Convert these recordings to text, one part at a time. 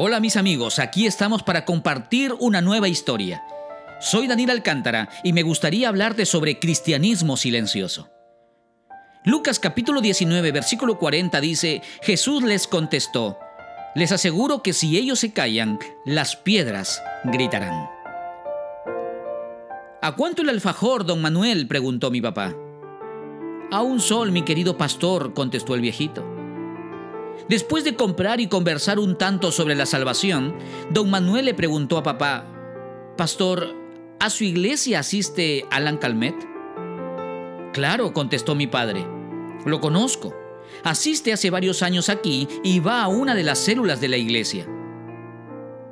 Hola mis amigos, aquí estamos para compartir una nueva historia. Soy Daniel Alcántara y me gustaría hablarte sobre cristianismo silencioso. Lucas capítulo 19 versículo 40 dice, Jesús les contestó, les aseguro que si ellos se callan, las piedras gritarán. ¿A cuánto el alfajor, don Manuel? preguntó mi papá. A un sol, mi querido pastor, contestó el viejito. Después de comprar y conversar un tanto sobre la salvación, don Manuel le preguntó a papá, Pastor, ¿a su iglesia asiste Alan Calmet? Claro, contestó mi padre. Lo conozco. Asiste hace varios años aquí y va a una de las células de la iglesia.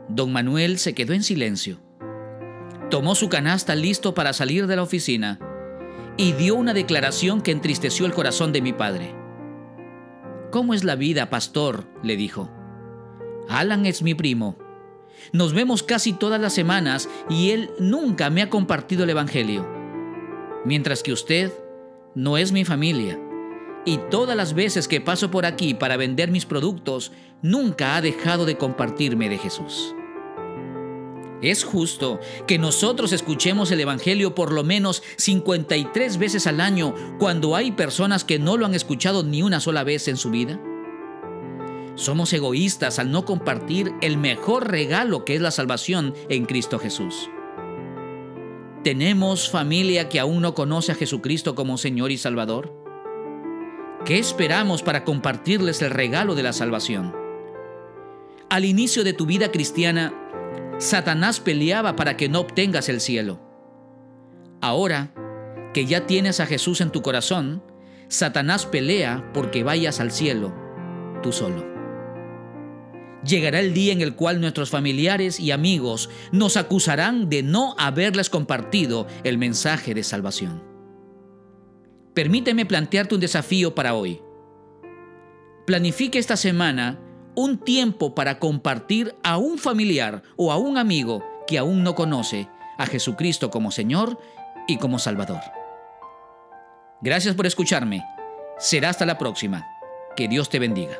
Don Manuel se quedó en silencio. Tomó su canasta listo para salir de la oficina y dio una declaración que entristeció el corazón de mi padre. ¿Cómo es la vida, pastor? le dijo. Alan es mi primo. Nos vemos casi todas las semanas y él nunca me ha compartido el Evangelio. Mientras que usted no es mi familia. Y todas las veces que paso por aquí para vender mis productos, nunca ha dejado de compartirme de Jesús. Es justo que nosotros escuchemos el Evangelio por lo menos 53 veces al año cuando hay personas que no lo han escuchado ni una sola vez en su vida. Somos egoístas al no compartir el mejor regalo que es la salvación en Cristo Jesús. ¿Tenemos familia que aún no conoce a Jesucristo como Señor y Salvador? ¿Qué esperamos para compartirles el regalo de la salvación? Al inicio de tu vida cristiana, Satanás peleaba para que no obtengas el cielo. Ahora que ya tienes a Jesús en tu corazón, Satanás pelea porque vayas al cielo tú solo. Llegará el día en el cual nuestros familiares y amigos nos acusarán de no haberles compartido el mensaje de salvación. Permíteme plantearte un desafío para hoy. Planifique esta semana un tiempo para compartir a un familiar o a un amigo que aún no conoce a Jesucristo como Señor y como Salvador. Gracias por escucharme. Será hasta la próxima. Que Dios te bendiga.